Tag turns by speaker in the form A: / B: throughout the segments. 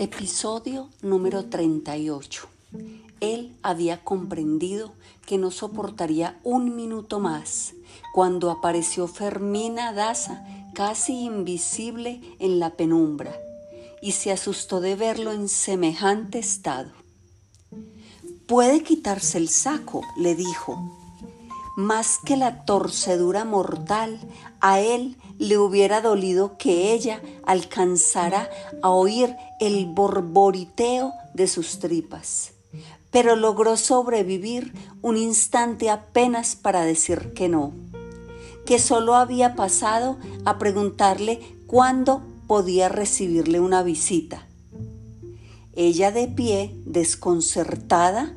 A: Episodio número 38. Él había comprendido que no soportaría un minuto más cuando apareció Fermina Daza, casi invisible en la penumbra, y se asustó de verlo en semejante estado. Puede quitarse el saco, le dijo. Más que la torcedura mortal, a él le hubiera dolido que ella alcanzara a oír el borboriteo de sus tripas, pero logró sobrevivir un instante apenas para decir que no, que solo había pasado a preguntarle cuándo podía recibirle una visita. Ella de pie, desconcertada,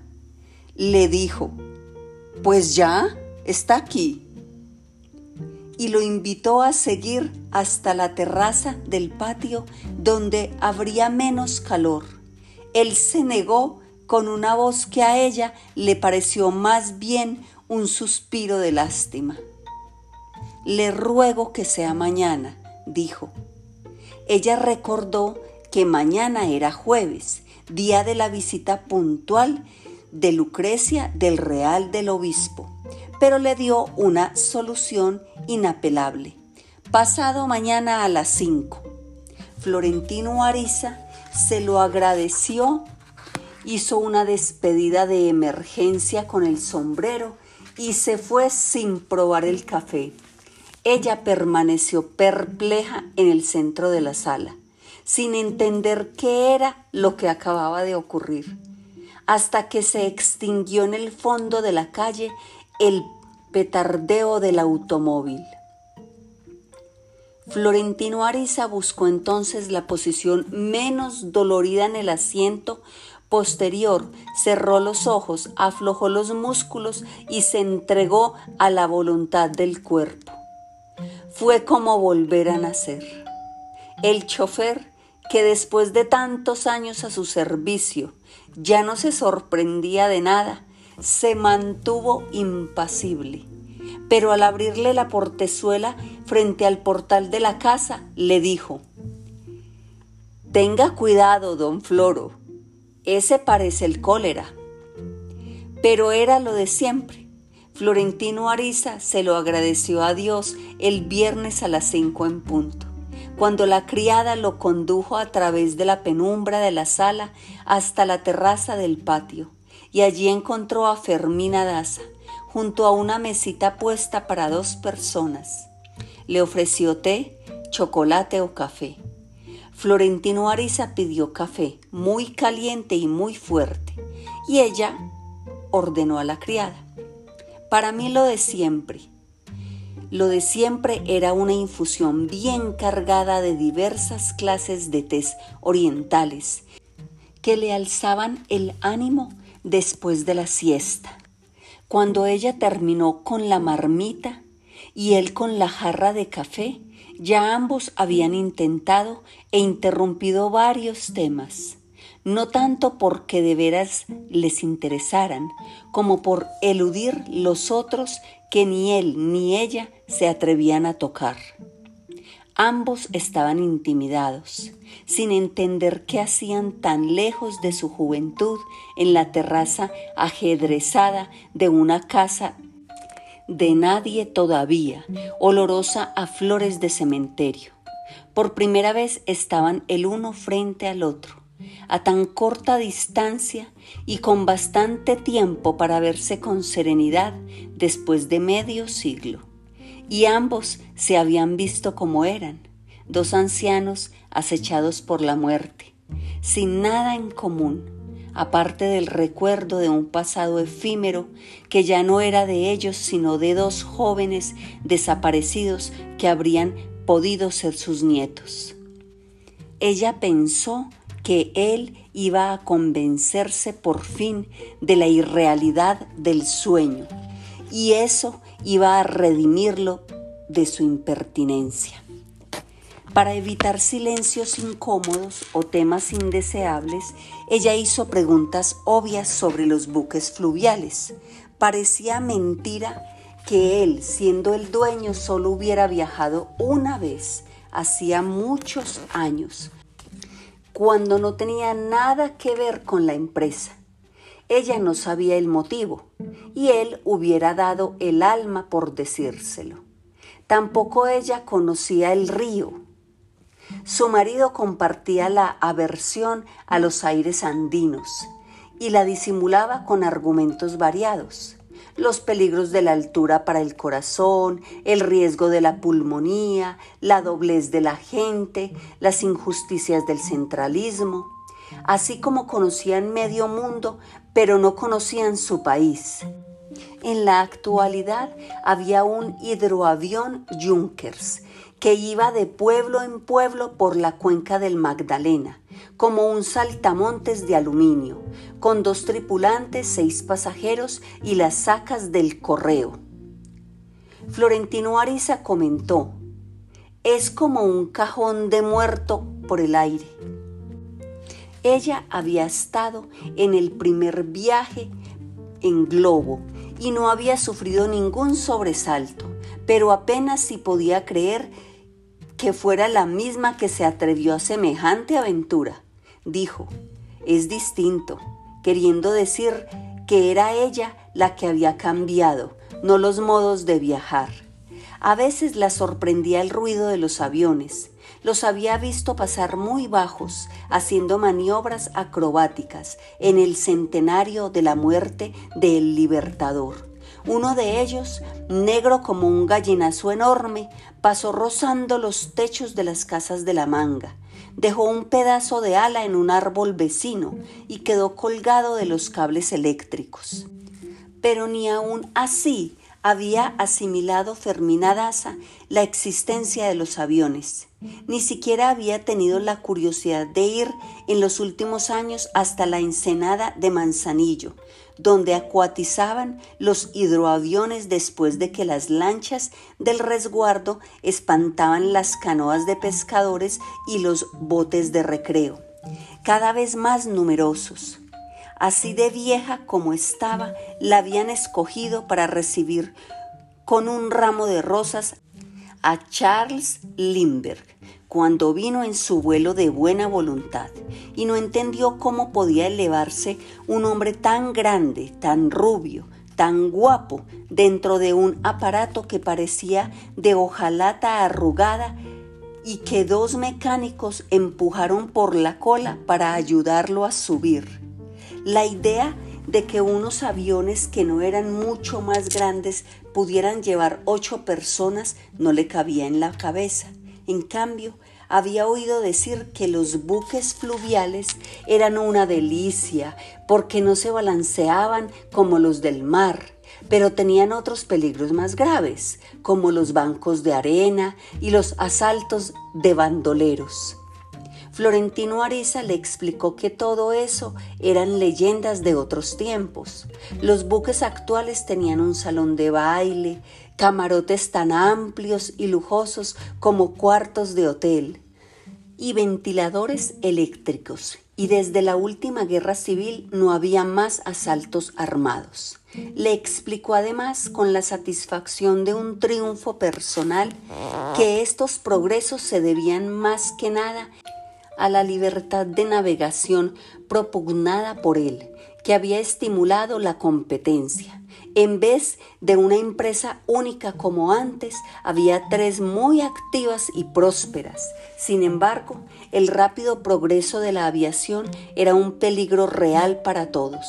A: le dijo, pues ya está aquí y lo invitó a seguir hasta la terraza del patio donde habría menos calor. Él se negó con una voz que a ella le pareció más bien un suspiro de lástima. Le ruego que sea mañana, dijo. Ella recordó que mañana era jueves, día de la visita puntual de Lucrecia del Real del Obispo pero le dio una solución inapelable. Pasado mañana a las 5. Florentino Ariza se lo agradeció, hizo una despedida de emergencia con el sombrero y se fue sin probar el café. Ella permaneció perpleja en el centro de la sala, sin entender qué era lo que acababa de ocurrir, hasta que se extinguió en el fondo de la calle el petardeo del automóvil. Florentino Ariza buscó entonces la posición menos dolorida en el asiento posterior, cerró los ojos, aflojó los músculos y se entregó a la voluntad del cuerpo. Fue como volver a nacer. El chofer, que después de tantos años a su servicio ya no se sorprendía de nada, se mantuvo impasible, pero al abrirle la portezuela frente al portal de la casa, le dijo, Tenga cuidado, don Floro, ese parece el cólera. Pero era lo de siempre. Florentino Ariza se lo agradeció a Dios el viernes a las cinco en punto, cuando la criada lo condujo a través de la penumbra de la sala hasta la terraza del patio y allí encontró a Fermina Daza junto a una mesita puesta para dos personas. Le ofreció té, chocolate o café. Florentino Ariza pidió café, muy caliente y muy fuerte, y ella ordenó a la criada. Para mí lo de siempre. Lo de siempre era una infusión bien cargada de diversas clases de tés orientales que le alzaban el ánimo después de la siesta, cuando ella terminó con la marmita y él con la jarra de café, ya ambos habían intentado e interrumpido varios temas, no tanto porque de veras les interesaran, como por eludir los otros que ni él ni ella se atrevían a tocar. Ambos estaban intimidados, sin entender qué hacían tan lejos de su juventud en la terraza ajedrezada de una casa de nadie todavía, olorosa a flores de cementerio. Por primera vez estaban el uno frente al otro, a tan corta distancia y con bastante tiempo para verse con serenidad después de medio siglo y ambos se habían visto como eran, dos ancianos acechados por la muerte, sin nada en común, aparte del recuerdo de un pasado efímero que ya no era de ellos, sino de dos jóvenes desaparecidos que habrían podido ser sus nietos. Ella pensó que él iba a convencerse por fin de la irrealidad del sueño, y eso iba a redimirlo de su impertinencia. Para evitar silencios incómodos o temas indeseables, ella hizo preguntas obvias sobre los buques fluviales. Parecía mentira que él, siendo el dueño, solo hubiera viajado una vez, hacía muchos años. cuando no tenía nada que ver con la empresa. Ella no sabía el motivo y él hubiera dado el alma por decírselo. Tampoco ella conocía el río. Su marido compartía la aversión a los aires andinos y la disimulaba con argumentos variados los peligros de la altura para el corazón, el riesgo de la pulmonía, la doblez de la gente, las injusticias del centralismo, así como conocían medio mundo, pero no conocían su país. En la actualidad había un hidroavión Junkers que iba de pueblo en pueblo por la cuenca del Magdalena, como un saltamontes de aluminio, con dos tripulantes, seis pasajeros y las sacas del correo. Florentino Ariza comentó, es como un cajón de muerto por el aire. Ella había estado en el primer viaje en globo y no había sufrido ningún sobresalto, pero apenas si podía creer que fuera la misma que se atrevió a semejante aventura. Dijo, es distinto, queriendo decir que era ella la que había cambiado, no los modos de viajar. A veces la sorprendía el ruido de los aviones. Los había visto pasar muy bajos, haciendo maniobras acrobáticas en el centenario de la muerte del Libertador. Uno de ellos, negro como un gallinazo enorme, pasó rozando los techos de las casas de la manga. Dejó un pedazo de ala en un árbol vecino y quedó colgado de los cables eléctricos. Pero ni aun así había asimilado Fermina Daza la existencia de los aviones. Ni siquiera había tenido la curiosidad de ir en los últimos años hasta la ensenada de Manzanillo, donde acuatizaban los hidroaviones después de que las lanchas del resguardo espantaban las canoas de pescadores y los botes de recreo, cada vez más numerosos. Así de vieja como estaba, la habían escogido para recibir con un ramo de rosas a Charles Lindbergh cuando vino en su vuelo de buena voluntad y no entendió cómo podía elevarse un hombre tan grande, tan rubio, tan guapo dentro de un aparato que parecía de hojalata arrugada y que dos mecánicos empujaron por la cola para ayudarlo a subir. La idea de que unos aviones que no eran mucho más grandes pudieran llevar ocho personas no le cabía en la cabeza. En cambio, había oído decir que los buques fluviales eran una delicia porque no se balanceaban como los del mar, pero tenían otros peligros más graves, como los bancos de arena y los asaltos de bandoleros. Florentino Ariza le explicó que todo eso eran leyendas de otros tiempos. Los buques actuales tenían un salón de baile, camarotes tan amplios y lujosos como cuartos de hotel y ventiladores eléctricos. Y desde la última guerra civil no había más asaltos armados. Le explicó además con la satisfacción de un triunfo personal que estos progresos se debían más que nada a la libertad de navegación propugnada por él, que había estimulado la competencia. En vez de una empresa única como antes, había tres muy activas y prósperas. Sin embargo, el rápido progreso de la aviación era un peligro real para todos.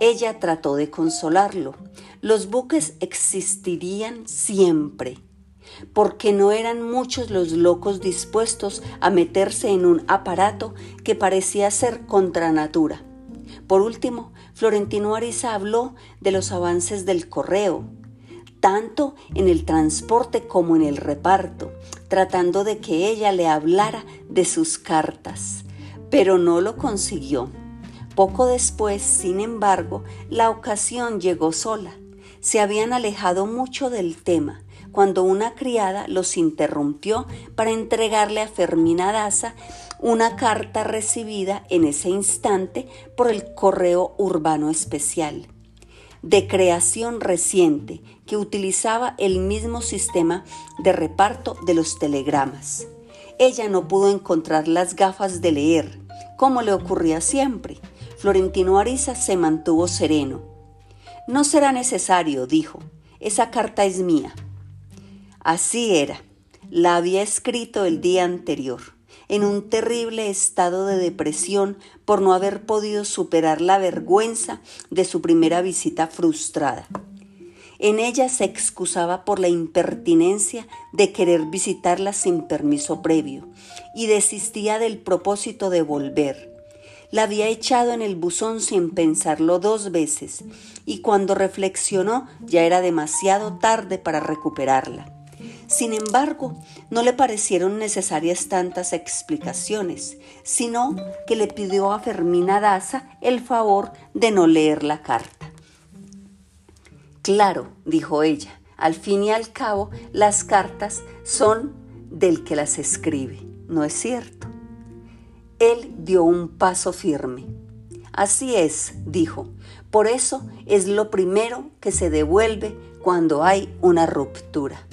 A: Ella trató de consolarlo. Los buques existirían siempre porque no eran muchos los locos dispuestos a meterse en un aparato que parecía ser contra natura. Por último, Florentino Ariza habló de los avances del correo, tanto en el transporte como en el reparto, tratando de que ella le hablara de sus cartas, pero no lo consiguió. Poco después, sin embargo, la ocasión llegó sola. Se habían alejado mucho del tema cuando una criada los interrumpió para entregarle a Fermina Daza una carta recibida en ese instante por el correo urbano especial, de creación reciente, que utilizaba el mismo sistema de reparto de los telegramas. Ella no pudo encontrar las gafas de leer, como le ocurría siempre. Florentino Ariza se mantuvo sereno. No será necesario, dijo. Esa carta es mía. Así era. La había escrito el día anterior, en un terrible estado de depresión por no haber podido superar la vergüenza de su primera visita frustrada. En ella se excusaba por la impertinencia de querer visitarla sin permiso previo y desistía del propósito de volver. La había echado en el buzón sin pensarlo dos veces y cuando reflexionó ya era demasiado tarde para recuperarla. Sin embargo, no le parecieron necesarias tantas explicaciones, sino que le pidió a Fermina Daza el favor de no leer la carta. Claro, dijo ella, al fin y al cabo las cartas son del que las escribe, ¿no es cierto? Él dio un paso firme. Así es, dijo, por eso es lo primero que se devuelve cuando hay una ruptura.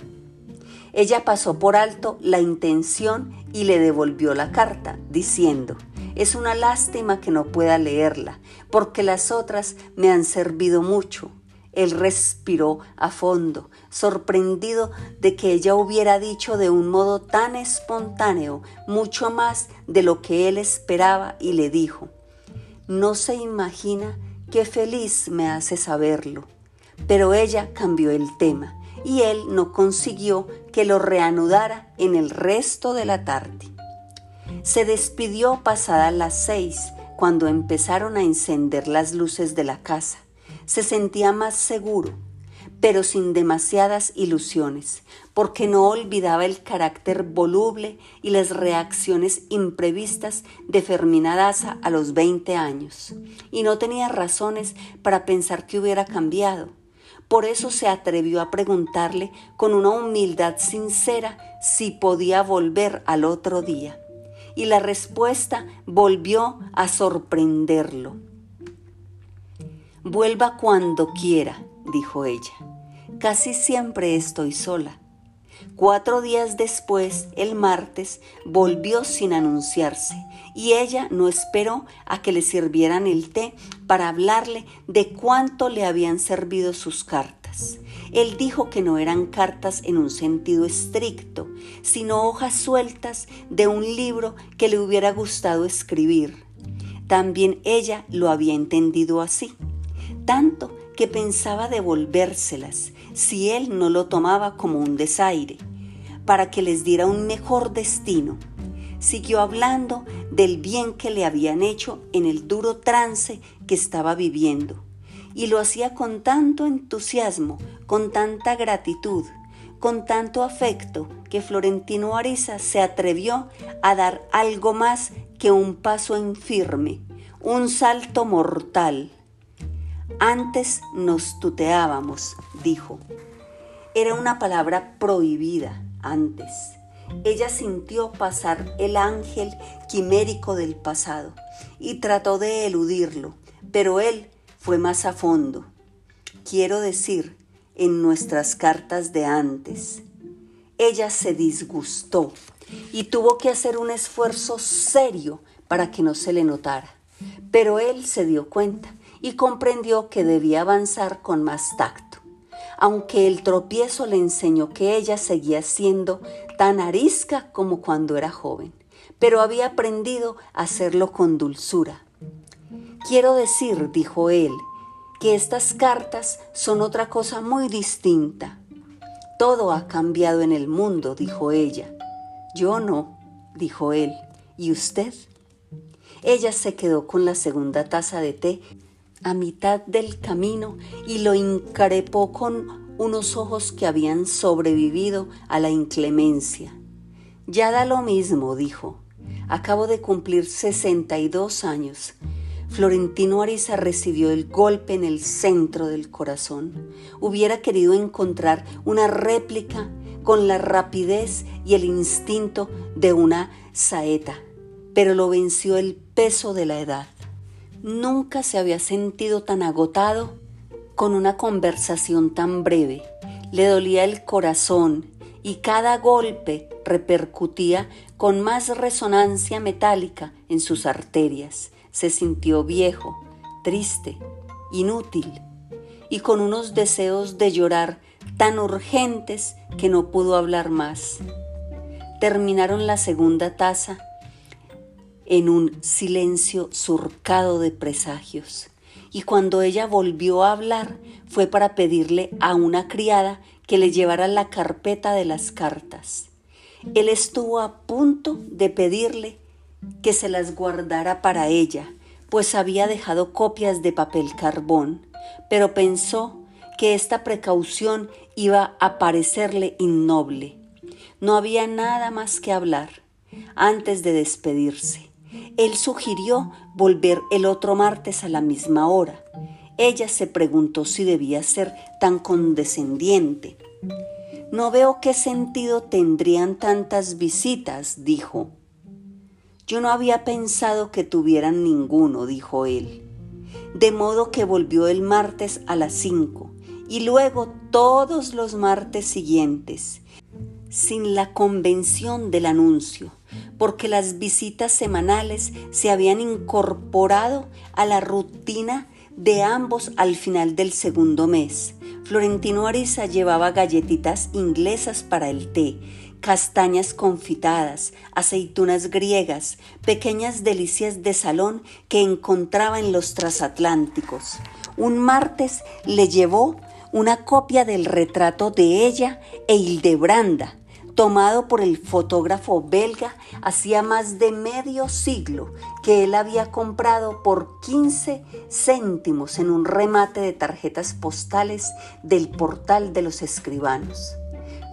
A: Ella pasó por alto la intención y le devolvió la carta, diciendo, es una lástima que no pueda leerla, porque las otras me han servido mucho él respiró a fondo, sorprendido de que ella hubiera dicho de un modo tan espontáneo mucho más de lo que él esperaba y le dijo, no se imagina qué feliz me hace saberlo. Pero ella cambió el tema y él no consiguió que lo reanudara en el resto de la tarde. Se despidió pasadas las seis, cuando empezaron a encender las luces de la casa se sentía más seguro, pero sin demasiadas ilusiones, porque no olvidaba el carácter voluble y las reacciones imprevistas de Fermina Daza a los 20 años, y no tenía razones para pensar que hubiera cambiado. Por eso se atrevió a preguntarle con una humildad sincera si podía volver al otro día. Y la respuesta volvió a sorprenderlo. Vuelva cuando quiera, dijo ella. Casi siempre estoy sola. Cuatro días después, el martes, volvió sin anunciarse y ella no esperó a que le sirvieran el té para hablarle de cuánto le habían servido sus cartas. Él dijo que no eran cartas en un sentido estricto, sino hojas sueltas de un libro que le hubiera gustado escribir. También ella lo había entendido así tanto que pensaba devolvérselas si él no lo tomaba como un desaire, para que les diera un mejor destino. Siguió hablando del bien que le habían hecho en el duro trance que estaba viviendo, y lo hacía con tanto entusiasmo, con tanta gratitud, con tanto afecto, que Florentino Ariza se atrevió a dar algo más que un paso infirme, un salto mortal antes nos tuteábamos, dijo. Era una palabra prohibida antes. Ella sintió pasar el ángel quimérico del pasado y trató de eludirlo, pero él fue más a fondo. Quiero decir, en nuestras cartas de antes. Ella se disgustó y tuvo que hacer un esfuerzo serio para que no se le notara. Pero él se dio cuenta y comprendió que debía avanzar con más tacto, aunque el tropiezo le enseñó que ella seguía siendo tan arisca como cuando era joven, pero había aprendido a hacerlo con dulzura. Quiero decir, dijo él, que estas cartas son otra cosa muy distinta. Todo ha cambiado en el mundo, dijo ella. Yo no, dijo él. ¿Y usted? Ella se quedó con la segunda taza de té a mitad del camino y lo increpó con unos ojos que habían sobrevivido a la inclemencia. Ya da lo mismo, dijo. Acabo de cumplir 62 años. Florentino Ariza recibió el golpe en el centro del corazón. Hubiera querido encontrar una réplica con la rapidez y el instinto de una saeta, pero lo venció el peso de la edad. Nunca se había sentido tan agotado con una conversación tan breve. Le dolía el corazón y cada golpe repercutía con más resonancia metálica en sus arterias. Se sintió viejo, triste, inútil y con unos deseos de llorar tan urgentes que no pudo hablar más. Terminaron la segunda taza en un silencio surcado de presagios. Y cuando ella volvió a hablar fue para pedirle a una criada que le llevara la carpeta de las cartas. Él estuvo a punto de pedirle que se las guardara para ella, pues había dejado copias de papel carbón, pero pensó que esta precaución iba a parecerle innoble. No había nada más que hablar antes de despedirse. Él sugirió volver el otro martes a la misma hora. Ella se preguntó si debía ser tan condescendiente. No veo qué sentido tendrían tantas visitas, dijo. Yo no había pensado que tuvieran ninguno, dijo él. De modo que volvió el martes a las cinco y luego todos los martes siguientes, sin la convención del anuncio, porque las visitas semanales se habían incorporado a la rutina de ambos al final del segundo mes, Florentino Ariza llevaba galletitas inglesas para el té, castañas confitadas, aceitunas griegas, pequeñas delicias de salón que encontraba en los transatlánticos. Un martes le llevó una copia del retrato de ella e Hildebranda, tomado por el fotógrafo belga hacía más de medio siglo que él había comprado por 15 céntimos en un remate de tarjetas postales del portal de los escribanos.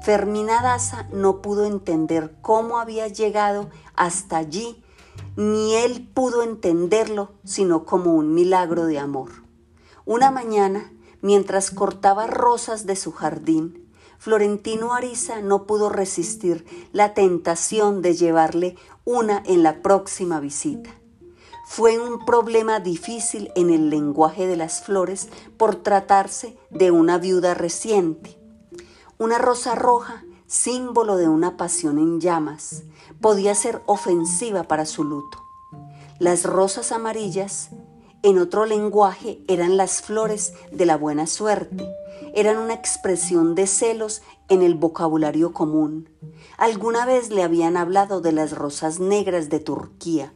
A: Fermina Daza no pudo entender cómo había llegado hasta allí, ni él pudo entenderlo sino como un milagro de amor. Una mañana, mientras cortaba rosas de su jardín, Florentino Ariza no pudo resistir la tentación de llevarle una en la próxima visita. Fue un problema difícil en el lenguaje de las flores por tratarse de una viuda reciente. Una rosa roja, símbolo de una pasión en llamas, podía ser ofensiva para su luto. Las rosas amarillas, en otro lenguaje, eran las flores de la buena suerte eran una expresión de celos en el vocabulario común. Alguna vez le habían hablado de las rosas negras de Turquía,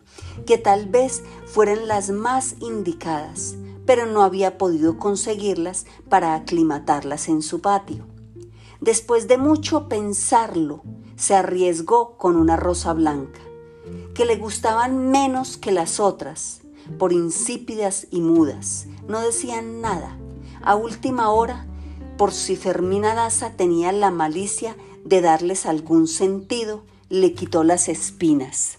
A: que tal vez fueran las más indicadas, pero no había podido conseguirlas para aclimatarlas en su patio. Después de mucho pensarlo, se arriesgó con una rosa blanca, que le gustaban menos que las otras, por insípidas y mudas, no decían nada. A última hora por si Fermina Daza tenía la malicia de darles algún sentido, le quitó las espinas.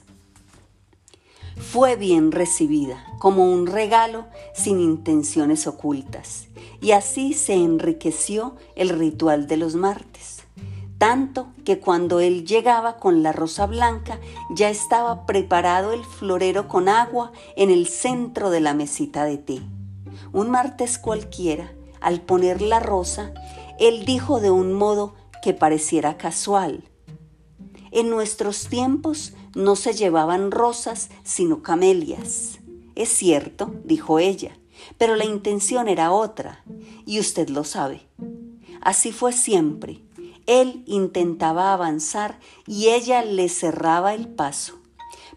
A: Fue bien recibida, como un regalo sin intenciones ocultas, y así se enriqueció el ritual de los martes, tanto que cuando él llegaba con la rosa blanca ya estaba preparado el florero con agua en el centro de la mesita de té. Un martes cualquiera, al poner la rosa, él dijo de un modo que pareciera casual. En nuestros tiempos no se llevaban rosas sino camelias. Es cierto, dijo ella, pero la intención era otra, y usted lo sabe. Así fue siempre. Él intentaba avanzar y ella le cerraba el paso.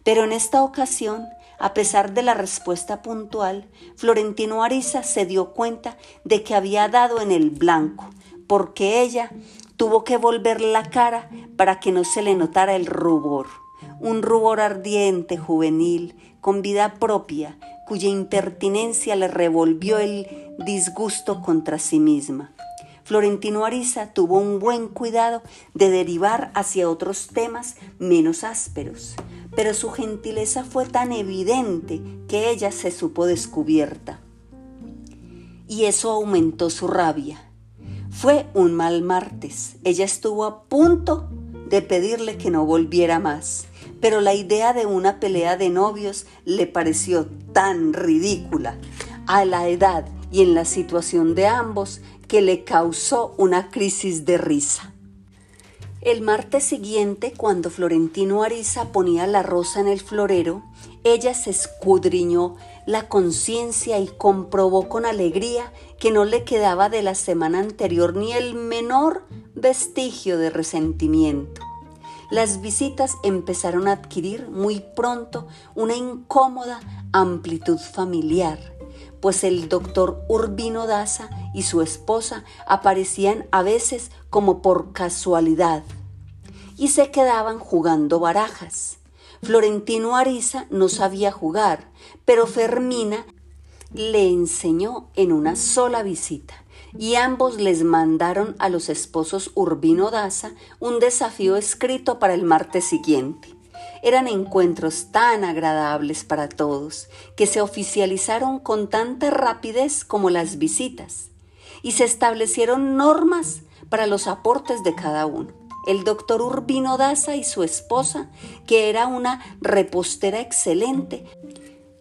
A: Pero en esta ocasión a pesar de la respuesta puntual, Florentino Ariza se dio cuenta de que había dado en el blanco, porque ella tuvo que volver la cara para que no se le notara el rubor, un rubor ardiente, juvenil, con vida propia, cuya impertinencia le revolvió el disgusto contra sí misma. Florentino Ariza tuvo un buen cuidado de derivar hacia otros temas menos ásperos, pero su gentileza fue tan evidente que ella se supo descubierta. Y eso aumentó su rabia. Fue un mal martes. Ella estuvo a punto de pedirle que no volviera más, pero la idea de una pelea de novios le pareció tan ridícula a la edad y en la situación de ambos que le causó una crisis de risa. El martes siguiente, cuando Florentino Ariza ponía la rosa en el florero, ella se escudriñó la conciencia y comprobó con alegría que no le quedaba de la semana anterior ni el menor vestigio de resentimiento. Las visitas empezaron a adquirir muy pronto una incómoda amplitud familiar, pues el doctor Urbino Daza y su esposa aparecían a veces como por casualidad y se quedaban jugando barajas. Florentino Ariza no sabía jugar, pero Fermina le enseñó en una sola visita y ambos les mandaron a los esposos Urbino Daza un desafío escrito para el martes siguiente. Eran encuentros tan agradables para todos que se oficializaron con tanta rapidez como las visitas y se establecieron normas para los aportes de cada uno. El doctor Urbino Daza y su esposa, que era una repostera excelente,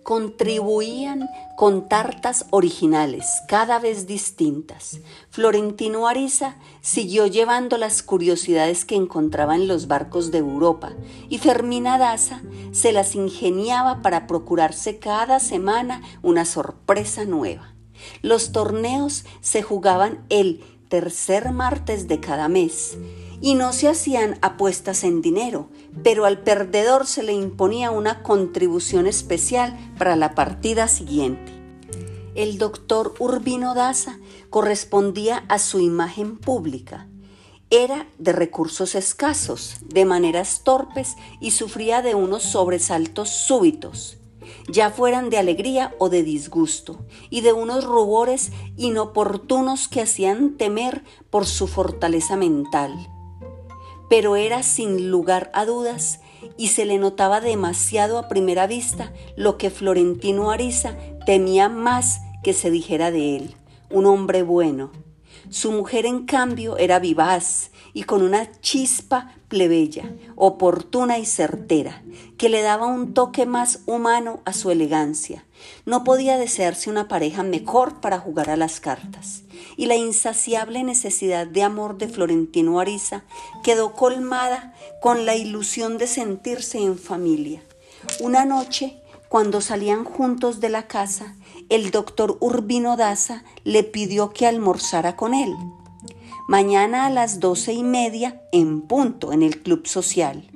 A: contribuían con tartas originales, cada vez distintas. Florentino Ariza siguió llevando las curiosidades que encontraba en los barcos de Europa y Fermina Daza se las ingeniaba para procurarse cada semana una sorpresa nueva. Los torneos se jugaban el tercer martes de cada mes y no se hacían apuestas en dinero, pero al perdedor se le imponía una contribución especial para la partida siguiente. El doctor Urbino Daza correspondía a su imagen pública. Era de recursos escasos, de maneras torpes y sufría de unos sobresaltos súbitos, ya fueran de alegría o de disgusto, y de unos rubores inoportunos que hacían temer por su fortaleza mental pero era sin lugar a dudas y se le notaba demasiado a primera vista lo que Florentino Ariza temía más que se dijera de él, un hombre bueno. Su mujer, en cambio, era vivaz y con una chispa plebeya, oportuna y certera, que le daba un toque más humano a su elegancia. No podía desearse una pareja mejor para jugar a las cartas. Y la insaciable necesidad de amor de Florentino Ariza quedó colmada con la ilusión de sentirse en familia. Una noche, cuando salían juntos de la casa, el doctor Urbino Daza le pidió que almorzara con él. Mañana a las doce y media, en punto, en el club social.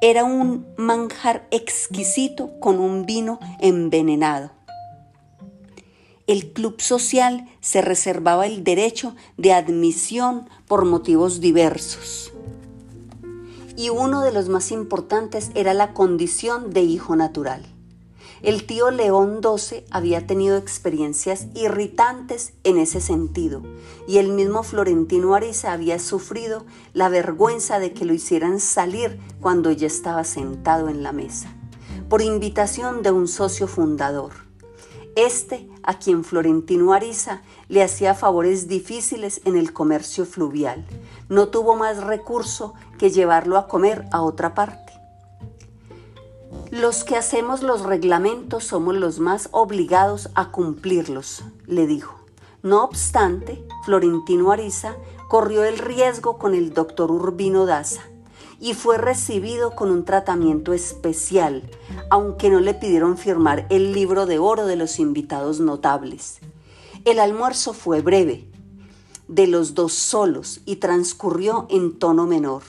A: Era un manjar exquisito con un vino envenenado. El club social se reservaba el derecho de admisión por motivos diversos. Y uno de los más importantes era la condición de hijo natural. El tío León XII había tenido experiencias irritantes en ese sentido y el mismo Florentino Ariza había sufrido la vergüenza de que lo hicieran salir cuando ya estaba sentado en la mesa, por invitación de un socio fundador. Este, a quien Florentino Ariza le hacía favores difíciles en el comercio fluvial, no tuvo más recurso que llevarlo a comer a otra parte. Los que hacemos los reglamentos somos los más obligados a cumplirlos, le dijo. No obstante, Florentino Ariza corrió el riesgo con el doctor Urbino Daza y fue recibido con un tratamiento especial, aunque no le pidieron firmar el libro de oro de los invitados notables. El almuerzo fue breve, de los dos solos, y transcurrió en tono menor.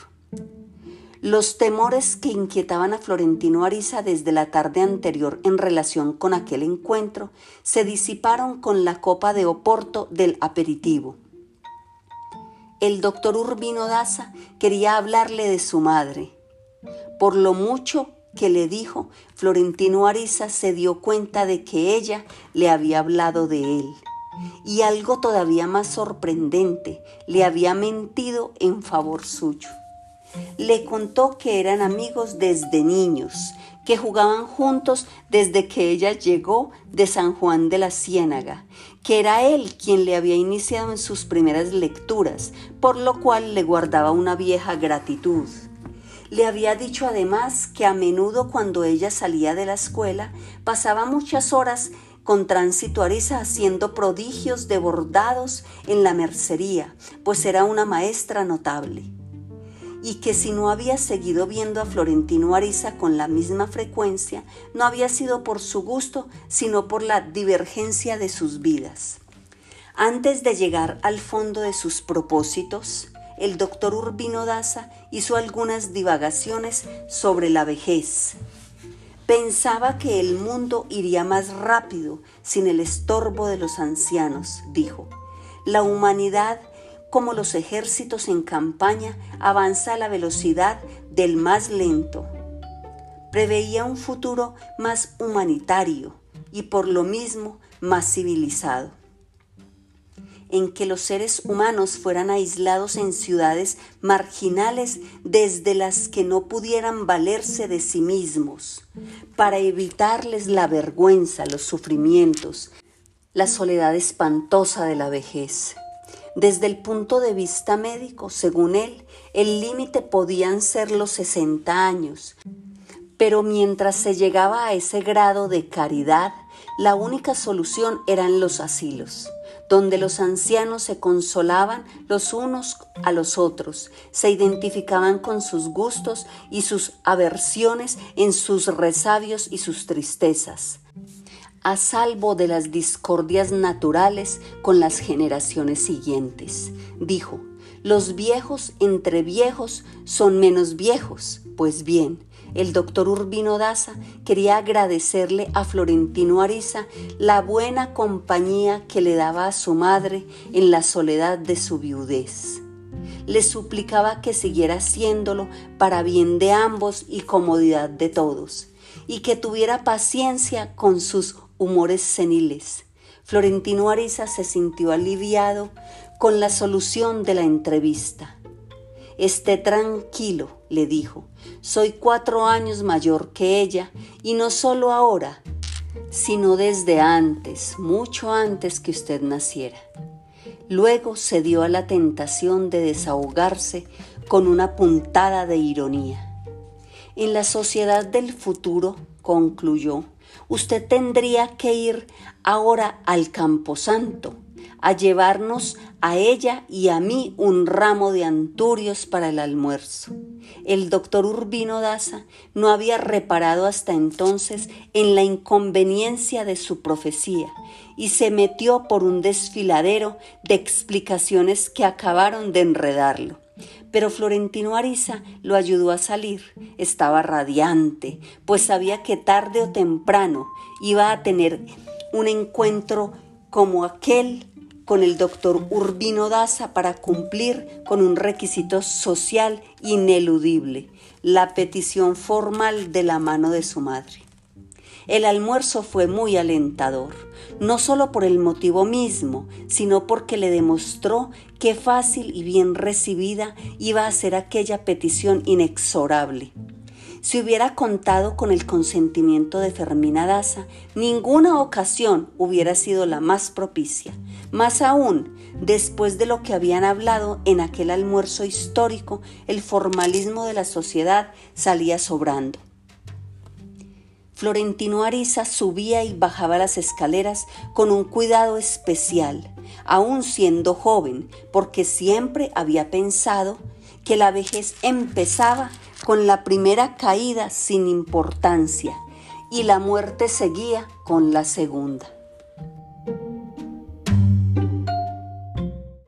A: Los temores que inquietaban a Florentino Ariza desde la tarde anterior en relación con aquel encuentro se disiparon con la copa de Oporto del aperitivo. El doctor Urbino Daza quería hablarle de su madre. Por lo mucho que le dijo, Florentino Ariza se dio cuenta de que ella le había hablado de él. Y algo todavía más sorprendente, le había mentido en favor suyo. Le contó que eran amigos desde niños, que jugaban juntos desde que ella llegó de San Juan de la Ciénaga, que era él quien le había iniciado en sus primeras lecturas, por lo cual le guardaba una vieja gratitud. Le había dicho además que a menudo cuando ella salía de la escuela pasaba muchas horas con tránsito Arisa haciendo prodigios de bordados en la mercería, pues era una maestra notable y que si no había seguido viendo a Florentino Ariza con la misma frecuencia, no había sido por su gusto, sino por la divergencia de sus vidas. Antes de llegar al fondo de sus propósitos, el doctor Urbino Daza hizo algunas divagaciones sobre la vejez. Pensaba que el mundo iría más rápido sin el estorbo de los ancianos, dijo. La humanidad como los ejércitos en campaña, avanza a la velocidad del más lento. Preveía un futuro más humanitario y por lo mismo más civilizado, en que los seres humanos fueran aislados en ciudades marginales desde las que no pudieran valerse de sí mismos, para evitarles la vergüenza, los sufrimientos, la soledad espantosa de la vejez. Desde el punto de vista médico, según él, el límite podían ser los 60 años, pero mientras se llegaba a ese grado de caridad, la única solución eran los asilos, donde los ancianos se consolaban los unos a los otros, se identificaban con sus gustos y sus aversiones en sus resabios y sus tristezas a salvo de las discordias naturales con las generaciones siguientes. Dijo, los viejos entre viejos son menos viejos. Pues bien, el doctor Urbino Daza quería agradecerle a Florentino Ariza la buena compañía que le daba a su madre en la soledad de su viudez. Le suplicaba que siguiera haciéndolo para bien de ambos y comodidad de todos, y que tuviera paciencia con sus humores seniles. Florentino Ariza se sintió aliviado con la solución de la entrevista. Esté tranquilo, le dijo, soy cuatro años mayor que ella y no solo ahora, sino desde antes, mucho antes que usted naciera. Luego se dio a la tentación de desahogarse con una puntada de ironía. En la sociedad del futuro, concluyó, usted tendría que ir ahora al Camposanto a llevarnos a ella y a mí un ramo de anturios para el almuerzo. El doctor Urbino Daza no había reparado hasta entonces en la inconveniencia de su profecía y se metió por un desfiladero de explicaciones que acabaron de enredarlo. Pero Florentino Ariza lo ayudó a salir. Estaba radiante, pues sabía que tarde o temprano iba a tener un encuentro como aquel con el doctor Urbino Daza para cumplir con un requisito social ineludible, la petición formal de la mano de su madre. El almuerzo fue muy alentador, no solo por el motivo mismo, sino porque le demostró qué fácil y bien recibida iba a ser aquella petición inexorable. Si hubiera contado con el consentimiento de Fermina Daza, ninguna ocasión hubiera sido la más propicia. Más aún, después de lo que habían hablado en aquel almuerzo histórico, el formalismo de la sociedad salía sobrando. Florentino Ariza subía y bajaba las escaleras con un cuidado especial, aún siendo joven, porque siempre había pensado que la vejez empezaba con la primera caída sin importancia y la muerte seguía con la segunda.